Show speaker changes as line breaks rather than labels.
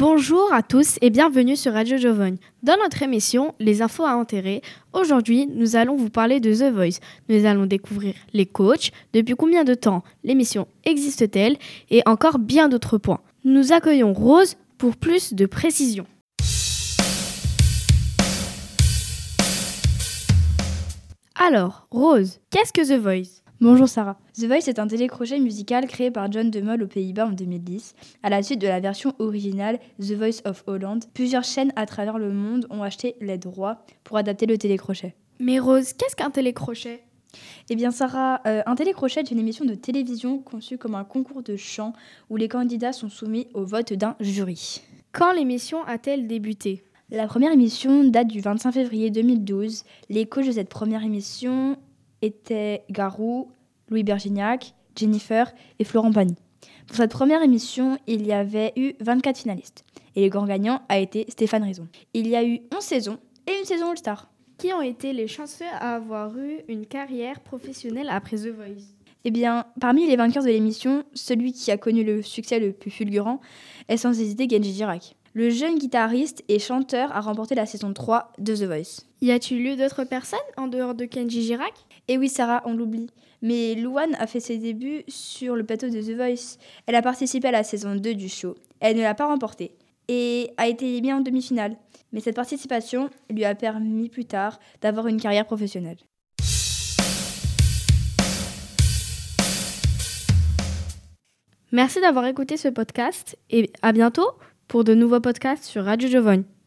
Bonjour à tous et bienvenue sur Radio Jovogne. Dans notre émission Les infos à enterrer, aujourd'hui nous allons vous parler de The Voice. Nous allons découvrir les coachs, depuis combien de temps l'émission existe-t-elle et encore bien d'autres points? Nous accueillons Rose pour plus de précision. Alors, Rose, qu'est-ce que The Voice?
Bonjour Sarah. The Voice est un télécrochet musical créé par John DeMol aux Pays-Bas en 2010. À la suite de la version originale The Voice of Holland, plusieurs chaînes à travers le monde ont acheté les droits pour adapter le télécrochet.
Mais Rose, qu'est-ce qu'un télécrochet?
Eh bien Sarah, euh, un télécrochet est une émission de télévision conçue comme un concours de chant où les candidats sont soumis au vote d'un jury.
Quand l'émission a-t-elle débuté?
La première émission date du 25 février 2012. Les coachs de cette première émission étaient Garou, Louis Bergignac, Jennifer et Florent Pagny. Pour cette première émission, il y avait eu 24 finalistes. Et le grand gagnant a été Stéphane Rizon. Il y a eu 11 saisons et une saison All-Star.
Qui ont été les chanceux à avoir eu une carrière professionnelle après The Voice?
Eh bien, parmi les vainqueurs de l'émission, celui qui a connu le succès le plus fulgurant est sans hésiter Genji Girac. Le jeune guitariste et chanteur a remporté la saison 3 de The Voice.
Y a-t-il eu d'autres personnes en dehors de Kenji Girac?
Et oui, Sarah, on l'oublie. Mais Louane a fait ses débuts sur le plateau de The Voice. Elle a participé à la saison 2 du show. Elle ne l'a pas remporté et a été éliminée en demi-finale. Mais cette participation lui a permis plus tard d'avoir une carrière professionnelle.
Merci d'avoir écouté ce podcast et à bientôt pour de nouveaux podcasts sur Radio Giovanni.